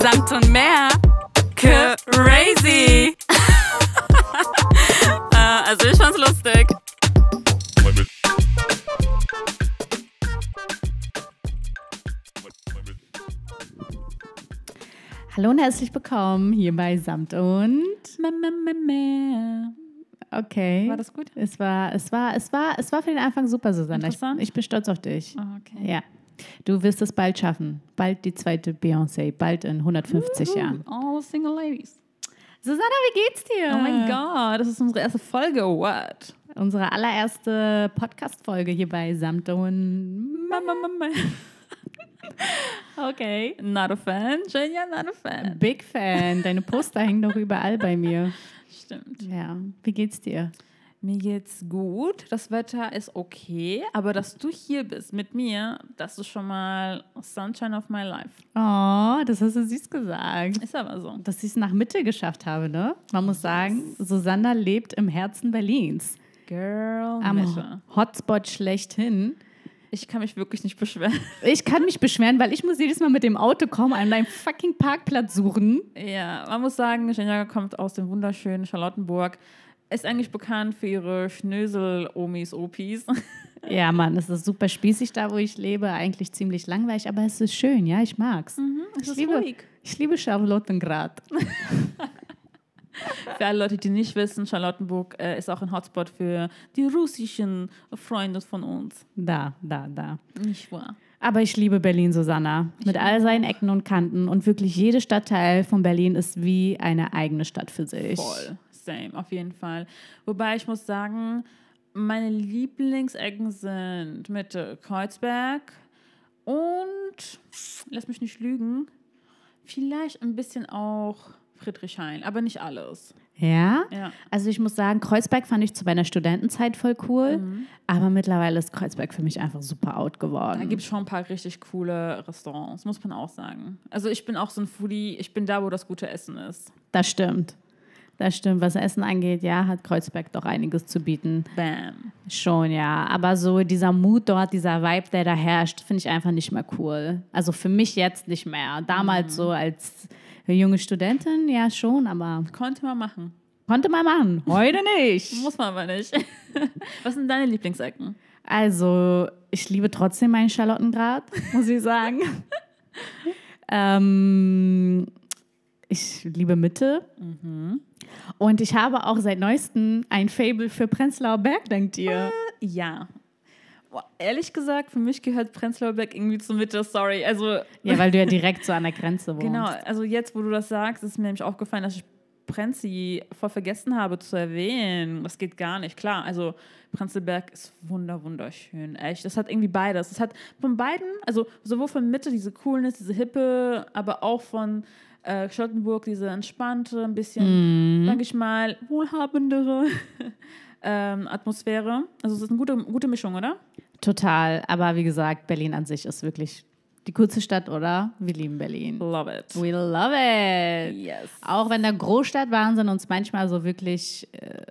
Samt und mehr. Crazy. äh, also ich fand's lustig. Hallo und herzlich willkommen hier bei Samt und mehr. Okay. War das gut? Es war, es war, es war, es war für den Anfang super, Susanne. Ich, ich bin stolz auf dich. Ah, okay. Ja. Du wirst es bald schaffen. Bald die zweite Beyoncé. Bald in 150 Jahren. All single ladies. Susanna, wie geht's dir? Oh mein Gott, das ist unsere erste Folge. What? Unsere allererste Podcast-Folge hier bei Samt und Okay. Not a fan. Jenja, not a fan. Big Fan. Deine Poster hängen doch überall bei mir. Stimmt. Ja. Wie geht's dir? Mir geht's gut. Das Wetter ist okay. Aber dass du hier bist mit mir, das ist schon mal Sunshine of my life. Oh, das hast du süß gesagt. Ist aber so. Dass ich es nach Mitte geschafft habe, ne? Man muss sagen, Susanna lebt im Herzen Berlins. Girl, Am Mitte. Hotspot schlechthin. Ich kann mich wirklich nicht beschweren. Ich kann mich beschweren, weil ich muss jedes Mal mit dem Auto kommen, an einem fucking Parkplatz suchen. Ja, man muss sagen, Jenja kommt aus dem wunderschönen Charlottenburg. Ist eigentlich bekannt für ihre Schnösel-Omis, Opis. Ja, Mann, es ist super spießig da, wo ich lebe. Eigentlich ziemlich langweilig, aber es ist schön, ja, ich mag's. es ich, liebe, ruhig. ich liebe Charlottengrad. Für alle Leute, die nicht wissen, Charlottenburg äh, ist auch ein Hotspot für die russischen Freunde von uns. Da, da, da. Nicht wahr? Aber ich liebe Berlin, Susanna. Mit all seinen Ecken und Kanten. Und wirklich jeder Stadtteil von Berlin ist wie eine eigene Stadt für sich. Voll. Same, auf jeden Fall. Wobei ich muss sagen, meine Lieblingsecken sind Mitte Kreuzberg und, lass mich nicht lügen, vielleicht ein bisschen auch Friedrichshain, aber nicht alles. Ja? Ja. Also ich muss sagen, Kreuzberg fand ich zu meiner Studentenzeit voll cool. Aber mittlerweile ist Kreuzberg für mich einfach super out Da geworden. gibt es schon ein paar richtig coole Restaurants, muss man auch sagen. Also ich bin auch so ein Foodie, ich bin da, wo das gute Essen ist. Das stimmt. Das stimmt. Was Essen angeht, ja, hat Kreuzberg doch einiges zu bieten. Bam. Schon, ja. Aber so dieser Mut dort, dieser Vibe, der da herrscht, finde ich einfach nicht mehr cool. Also für mich jetzt nicht mehr. Damals so als junge Studentin, ja schon, aber Konnte man machen. konnte man machen. Heute nicht. Muss man aber nicht. Was sind deine Lieblingsecken? Also, ich liebe trotzdem meinen Charlottengrad, muss ich sagen. ähm, ich liebe Mitte. Und ich habe auch seit neuestem ein Fable für Prenzlauer Berg, denkt ihr? Ja. Boah, ehrlich gesagt, für mich gehört Prenzlauer Berg irgendwie zur Mitte, sorry. Also, Ja, weil du ja direkt so an der Grenze wohnst. genau, also jetzt, wo du das sagst, ist mir nämlich aufgefallen, dass ich Prenzi voll vergessen habe zu erwähnen. Das geht gar nicht. Klar, also Prenzlberg ist wunder, wunderschön. Echt. Das hat irgendwie beides. Das hat von beiden, also sowohl von Mitte diese Coolness, diese Hippe, aber auch von äh, Charlottenburg diese entspannte, ein bisschen, sag ich mal, wohlhabendere ähm, Atmosphäre. Also es ist eine gute, gute Mischung, oder? Total. Aber wie gesagt, Berlin an sich ist wirklich die coolste Stadt, oder? Wir lieben Berlin. Love it. We love it. Yes. Auch wenn der Großstadtwahnsinn uns manchmal so wirklich äh,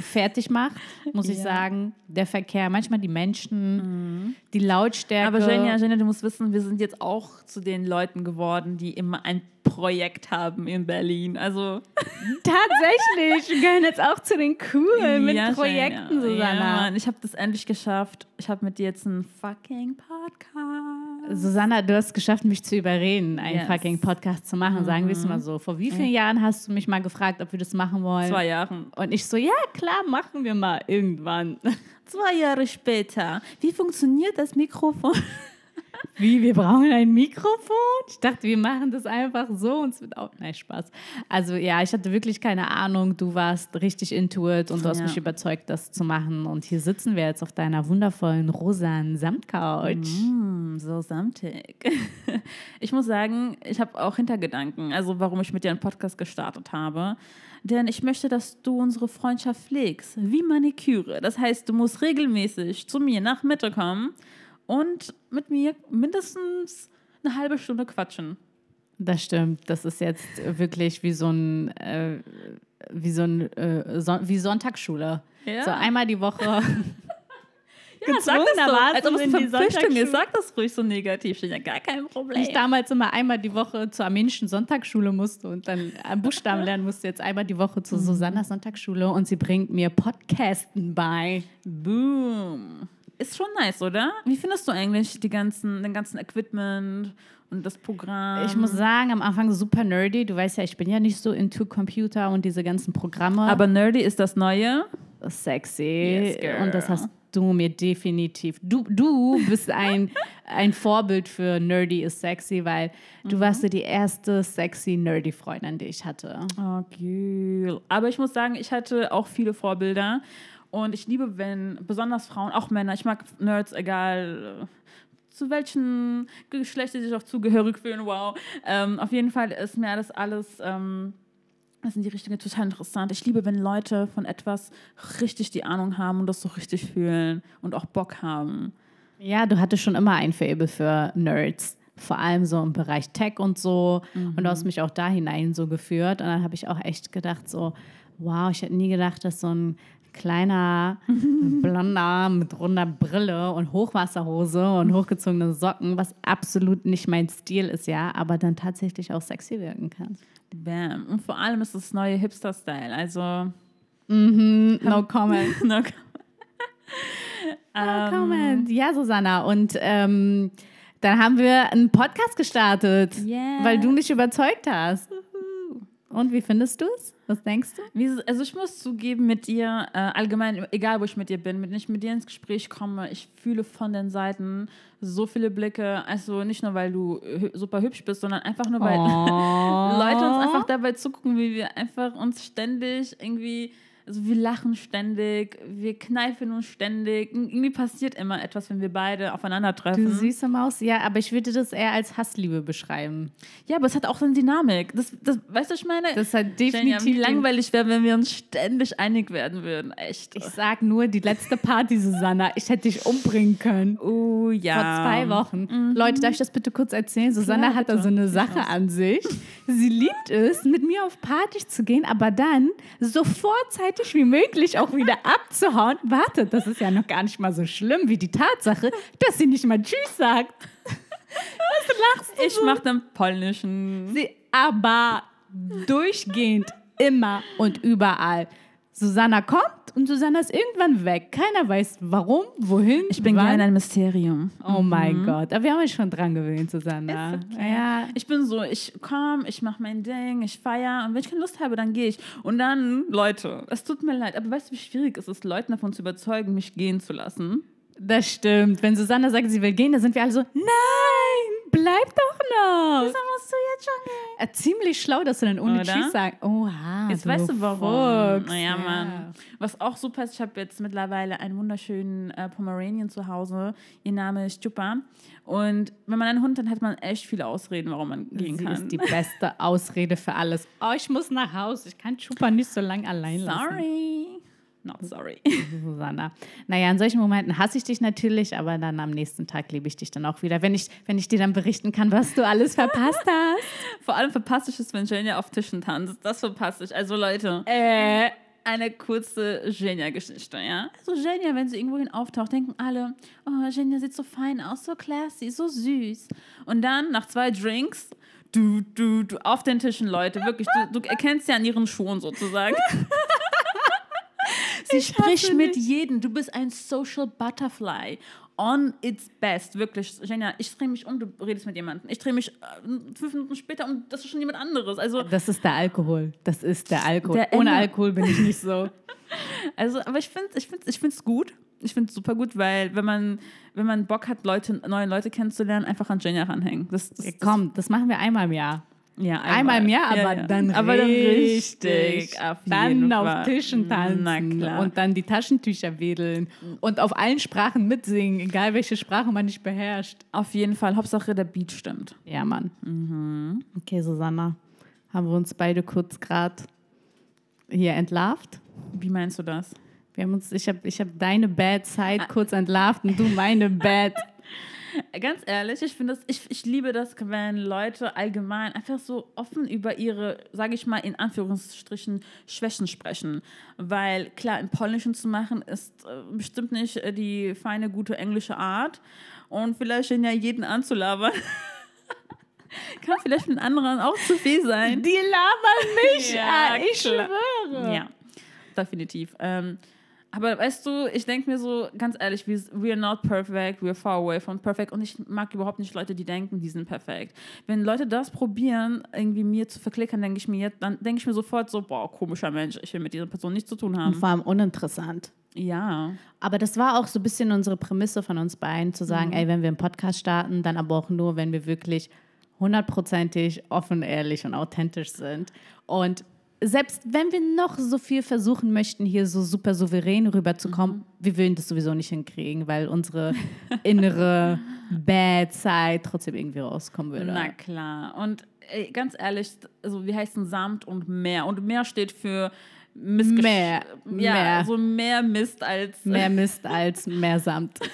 fertig macht, muss ich Ja. sagen. Der Verkehr, manchmal die Menschen, die Lautstärke. Aber Jenja, Jenja, du musst wissen, wir sind jetzt auch zu den Leuten geworden, die immer ein Projekt haben in Berlin. Also Tatsächlich, wir gehören jetzt auch zu den Coolen mit Ja, Projekten, Jenja. Ja, Susanna. Mann, ich habe das endlich geschafft. Ich habe mit dir jetzt einen fucking Podcast. Susanna, du hast es geschafft, mich zu überreden, einen Yes. Mhm. fucking Podcast zu machen, sagen wir es mal so. Vor wie vielen Jahren hast du mich mal gefragt, ob wir das machen wollen? Zwei Jahren. Und ich so, ja, klar, machen wir mal irgendwann. Zwei Jahre später. Wie funktioniert das Mikrofon? Wie, wir brauchen ein Mikrofon? Ich dachte, wir machen das einfach so und es wird auch. Nein, Spaß. Also ja, ich hatte wirklich keine Ahnung. Du warst richtig into it und du hast Ja. mich überzeugt, das zu machen. Und hier sitzen wir jetzt auf deiner wundervollen rosanen Samtcouch. Mm, so samtig. Ich muss sagen, ich habe auch Hintergedanken, also warum ich mit dir einen Podcast gestartet habe. Denn ich möchte, dass du unsere Freundschaft pflegst, wie Maniküre. Das heißt, du musst regelmäßig zu mir nach Mitte kommen und mit mir mindestens eine halbe Stunde quatschen. Das stimmt. Das ist jetzt wirklich wie so ein, äh, wie so ein, äh, Son wie Sonntagsschule. Ja. So einmal die Woche. Ja, sag das so, gezwungenermaßen als ob es Verpflichtung ist. Sag das ruhig so negativ. Steht ja gar kein Problem. ich damals immer einmal die Woche zur armenischen Sonntagsschule musste und dann äh, Buchstaben lernen musste, jetzt einmal die Woche zur Susanna Sonntagsschule und sie bringt mir Podcasten bei. Boom. Ist schon nice, oder? Wie findest du eigentlich die ganzen, den ganzen Equipment und das Programm? Ich muss sagen, am Anfang super nerdy. Du weißt ja, ich bin ja nicht so into Computer und diese ganzen Programme. Aber nerdy ist das Neue. sexy. Yes, girl. und das hast du mir definitiv. Du, du bist ein, ein Vorbild für nerdy ist sexy, weil du warst so die erste sexy nerdy Freundin, die ich hatte. Oh, cool. Aber ich muss sagen, ich hatte auch viele Vorbilder. Und ich liebe, wenn besonders Frauen, auch Männer, ich mag Nerds, egal äh, zu welchen Geschlecht sie sich auch zugehörig fühlen, wow. Ähm, auf jeden Fall ist mir das alles, ähm, das sind die Richtungen total interessant. Ich liebe, wenn Leute von etwas richtig die Ahnung haben und das so richtig fühlen und auch Bock haben. Ja, du hattest schon immer ein Faible für Nerds. Vor allem so im Bereich Tech und so. Und du hast mich auch da hinein so geführt. Und dann habe ich auch echt gedacht, so, wow, ich hätte nie gedacht, dass so ein kleiner Blonder mit runder Brille und Hochwasserhose und hochgezogene Socken, was absolut nicht mein Stil ist, ja, aber dann tatsächlich auch sexy wirken kann. Bam. Und vor allem ist das neue Hipster-Style. Also, No comment. no, No comment. Ja, Susanna. Und ähm, dann haben wir einen Podcast gestartet, Yes. weil du mich überzeugt hast. Und wie findest du es? Was denkst du? Also ich muss zugeben, mit dir, äh, allgemein, egal wo ich mit dir bin, wenn ich mit dir ins Gespräch komme, ich fühle von den Seiten so viele Blicke. Also nicht nur, weil du super hübsch bist, sondern einfach nur, weil Oh. Leute uns einfach dabei zugucken, wie wir einfach uns ständig irgendwie, also wir lachen ständig, wir kneifen uns ständig. Irgendwie passiert immer etwas, wenn wir beide aufeinandertreffen. Du süße Maus, ja, aber ich würde das eher als Hassliebe beschreiben. Ja, aber es hat auch so eine Dynamik. Das, das, weißt du, was ich meine? Das hat definitiv. wie langweilig wäre, wenn wir uns ständig einig werden würden. Echt. Ich sag nur, die letzte Party, Susanna, ich hätte dich umbringen können. Oh ja. Vor zwei Wochen. Leute, darf ich das bitte kurz erzählen? Susanna Klar, hat da so eine Sache an sich. Sie liebt es, mit mir auf Partys zu gehen, aber dann so vorzeitig wie möglich auch wieder abzuhauen. Wartet, das ist ja noch gar nicht mal so schlimm wie die Tatsache, dass sie nicht mal Tschüss sagt. Was lachst du Ich so? mach den polnischen. Sie aber durchgehend immer und überall. Susanna kommt und Susanna ist irgendwann weg. Keiner weiß warum, wohin. Ich bin wann. gerne ein Mysterium. Oh mein Gott, aber wir haben uns schon dran gewöhnt, Susanna. Ist okay. Ja, Ich bin so, ich komme, ich mache mein Ding, ich feiere und wenn ich keine Lust habe, dann gehe ich. Und dann, Leute, es tut mir leid, aber weißt du, wie schwierig es ist, Leuten davon zu überzeugen, mich gehen zu lassen? das stimmt. Wenn Susanna sagt, sie will gehen, dann sind wir alle so, nein, bleib doch noch. Gehen? Äh, ziemlich schlau, dass du dann ohne Oder? Tschüss sagst. Oha, Jetzt du weißt du warum. Fuchs. Naja, Mann. Was auch super ist, ich habe jetzt mittlerweile einen wunderschönen äh, Pomeranian zu Hause. Ihr Name ist Chupa. Und wenn man einen Hund hat, hat man echt viele Ausreden, warum man gehen Sie kann. ist die beste Ausrede für alles. Oh, ich muss nach Hause. Ich kann Chupa nicht so lange allein lassen. sorry. Not sorry. Susanna. Naja, in solchen Momenten hasse ich dich natürlich, aber dann am nächsten Tag liebe ich dich dann auch wieder, wenn ich, wenn ich dir dann berichten kann, was du alles verpasst hast. Vor allem verpasse ich es, wenn Genia auf Tischen tanzt. Das verpasse ich. Also Leute, Äh, eine kurze Genia-Geschichte, ja? Also Genia, wenn sie irgendwohin auftaucht, denken alle, oh, Genia sieht so fein aus, so classy, so süß. Und dann, nach zwei Drinks, du, du, du, auf den Tischen, Leute, wirklich, du, du erkennst ja an ihren Schuhen sozusagen. sie spricht mit jedem. Du bist ein Social Butterfly. On its best, wirklich. Genia, ich drehe mich um, du redest mit jemandem. Ich drehe mich äh, fünf Minuten später um, das ist schon jemand anderes. Also, das ist der Alkohol. Das ist der Alkohol. Der Ohne Ende. Alkohol bin ich nicht so. Also, aber ich finde es ich find's, ich find's gut. Ich finde es super gut, weil wenn man, wenn man Bock hat, Leute, neue Leute kennenzulernen, einfach an Genia ranhängen. Das, das, das, Komm, das machen wir einmal im Jahr. Ja, Einmal im Jahr, aber Ja, ja. dann aber dann richtig. richtig. Auf dann auf Fall. Tischen tanzen und dann die Taschentücher wedeln und auf allen Sprachen mitsingen, egal welche Sprache man nicht beherrscht. auf jeden Fall. Hauptsache, der Beat stimmt. Ja, Mann. Okay, Susanna, haben wir uns beide kurz gerade hier entlarvt? Wie meinst du das? Wir haben uns, ich habe ich hab deine Bad Side kurz entlarvt und du meine Bad. Ganz ehrlich, ich finde das, ich, ich liebe das, wenn Leute allgemein einfach so offen über ihre, sage ich mal, in Anführungsstrichen Schwächen sprechen. Weil klar, im Polnischen zu machen ist äh, bestimmt nicht äh, die feine, gute englische Art. Und vielleicht ja jeden anzulabern. Kann vielleicht den anderen auch zu viel sein. Die labern mich, Ja, ah, ich klar. schwöre. Ja, definitiv. Ähm, aber weißt du, ich denke mir so, ganz ehrlich, wir, we are not perfect, we are far away from perfect. Und ich mag überhaupt nicht Leute, die denken, die sind perfekt. Wenn Leute das probieren, irgendwie mir zu verklickern, denke ich mir dann denke ich mir sofort so, boah, komischer Mensch, ich will mit dieser Person nichts zu tun Und haben. vor allem uninteressant. Ja. Aber das war auch so ein bisschen unsere Prämisse von uns beiden, zu sagen, ey, wenn wir einen Podcast starten, dann aber auch nur, wenn wir wirklich hundertprozentig offen, ehrlich und authentisch sind. Und selbst wenn wir noch so viel versuchen möchten, hier so super souverän rüberzukommen, wir würden das sowieso nicht hinkriegen, weil unsere innere Bad Side trotzdem irgendwie rauskommen würde. Na klar. Und ey, ganz ehrlich, also wir heißen Samt und Meer. Und Meer steht für Missgesch Mehr, Ja, mehr. so mehr Mist als. Mehr Mist als mehr Samt.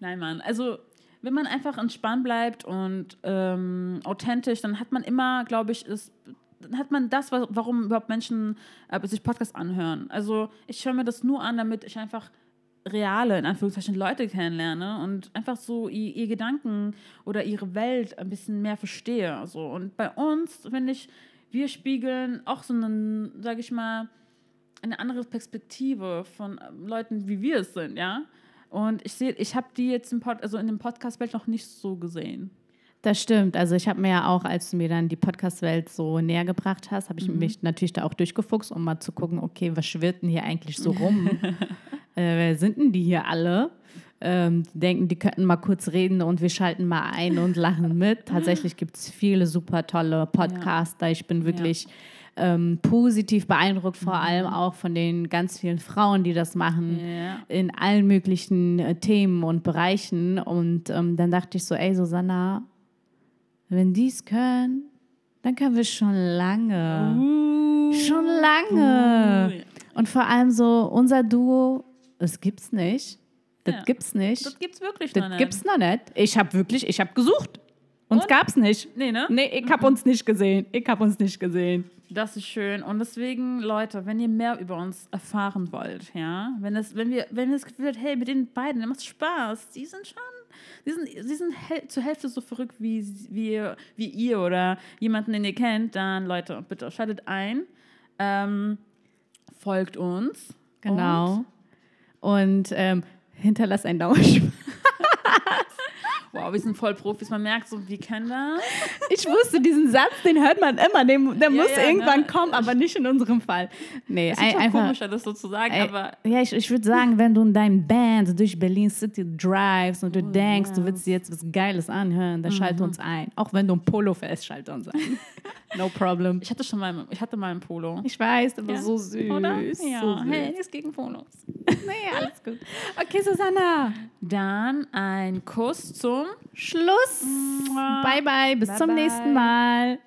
Nein, Mann. Also, wenn man einfach entspannt bleibt und ähm, authentisch, dann hat man immer, glaube ich, ist, dann hat man das, warum überhaupt Menschen äh, sich Podcasts anhören. Also, ich höre mir das nur an, damit ich einfach reale, in Anführungszeichen, Leute kennenlerne und einfach so ihr, ihr Gedanken oder ihre Welt ein bisschen mehr verstehe. So. Und bei uns, finde ich, wir spiegeln auch so einen, sage ich mal, eine andere Perspektive von ähm, Leuten, wie wir es sind, ja. Und ich sehe, ich habe die jetzt im Pod, also in dem Podcast-Welt noch nicht so gesehen. Das stimmt. Also ich habe mir ja auch, als du mir dann die Podcast-Welt so näher gebracht hast, habe ich mich natürlich da auch durchgefuchst, um mal zu gucken, okay, was schwirrt denn hier eigentlich so rum? äh, wer sind denn die hier alle? Ähm, die denken, die könnten mal kurz reden und wir schalten mal ein und lachen mit. Tatsächlich gibt es viele super tolle Podcaster. Ich bin wirklich ähm, positiv beeindruckt, vor allem auch von den ganz vielen Frauen, die das machen Ja. in allen möglichen äh, Themen und Bereichen. Und ähm, dann dachte ich so, ey, Susanna, wenn die es können, dann können wir schon lange. Schon lange. Und vor allem so, unser Duo, das gibt's nicht. Das Ja. gibt's nicht. Das gibt's wirklich Das noch nicht. gibt's noch nicht. Ich habe wirklich, ich habe gesucht. Uns Und? gab's nicht. Nee, ne? Nee, ich hab uns nicht gesehen. Ich hab uns nicht gesehen. Das ist schön. Und deswegen, Leute, wenn ihr mehr über uns erfahren wollt, ja, wenn es, wenn wir, wenn ihr das Gefühl habt, hey, mit den beiden, macht Spaß, die sind schon, die sind, sie sind zur Hälfte so verrückt wie, wie, wie ihr oder jemanden, den ihr kennt, dann, Leute, bitte schaltet ein, ähm, folgt uns. Genau. Und ähm, hinterlass ein Dauerspiel. Wow, wir sind voll Profis. Man merkt so, wir kennen das. Ich wusste, diesen Satz, den hört man immer. Den, der Ja, muss ja, irgendwann ne? kommen, aber nicht in unserem Fall. Nee, Es ist ein, einfach. komischer, das so zu sagen, Ey, aber ja, ich, ich würde sagen, wenn du in deinem Band durch Berlin City drivest und du denkst, du willst dir jetzt was Geiles anhören, dann schalte uns ein. Auch wenn du ein Polo fährst, schalte uns ein. No problem. ich hatte schon mal, ich hatte mal ein Polo. Ich weiß, aber Ja. so süß. Oder? Ja, So süß. hey, nichts gegen Polos. Nee, alles gut. Okay, Susanna. Dann ein Kuss zum Schluss. Bye, bye. Bis Bye, zum bye. nächsten Mal.